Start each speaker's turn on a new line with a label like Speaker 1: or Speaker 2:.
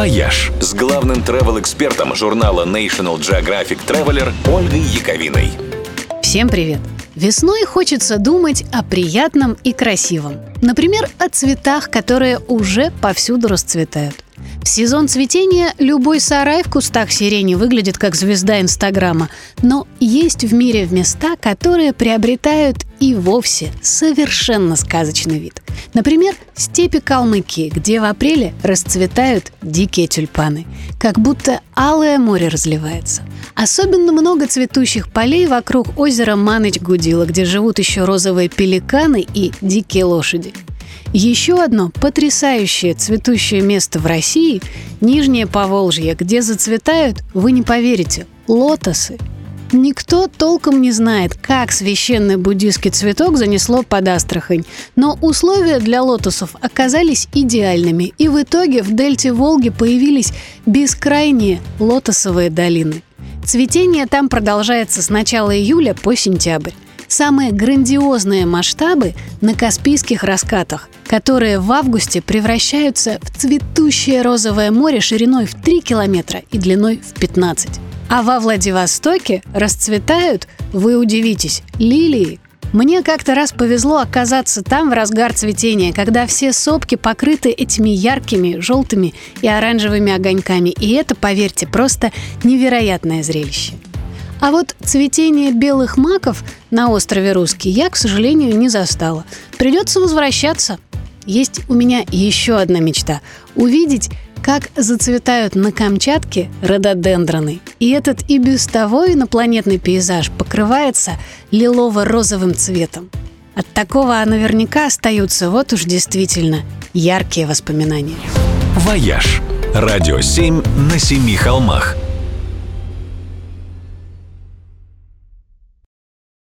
Speaker 1: «Вояж» с главным travel-экспертом журнала National Geographic Traveler Ольгой Яковиной.
Speaker 2: Всем привет! Весной хочется думать о приятном и красивом. Например, о цветах, которые уже повсюду расцветают. В сезон цветения любой сарай в кустах сирени выглядит как звезда Инстаграма, но есть в мире места, которые приобретают и вовсе совершенно сказочный вид. Например, степи Калмыкии, где в апреле расцветают дикие тюльпаны, как будто алое море разливается. Особенно много цветущих полей вокруг озера Маныч-Гудила, где живут еще розовые пеликаны и дикие лошади – еще одно потрясающее цветущее место в России – Нижнее Поволжье, где зацветают, вы не поверите, лотосы. Никто толком не знает, как священный буддийский цветок занесло под Астрахань, но условия для лотосов оказались идеальными, и в итоге в дельте Волги появились бескрайние лотосовые долины. Цветение там продолжается с начала июля по сентябрь самые грандиозные масштабы на Каспийских раскатах, которые в августе превращаются в цветущее розовое море шириной в 3 километра и длиной в 15. А во Владивостоке расцветают, вы удивитесь, лилии. Мне как-то раз повезло оказаться там в разгар цветения, когда все сопки покрыты этими яркими, желтыми и оранжевыми огоньками. И это, поверьте, просто невероятное зрелище. А вот цветение белых маков на острове Русский я, к сожалению, не застала. Придется возвращаться. Есть у меня еще одна мечта – увидеть, как зацветают на Камчатке рододендроны. И этот и без того инопланетный пейзаж покрывается лилово-розовым цветом. От такого наверняка остаются вот уж действительно яркие воспоминания.
Speaker 1: «Вояж» – радио 7 на семи холмах –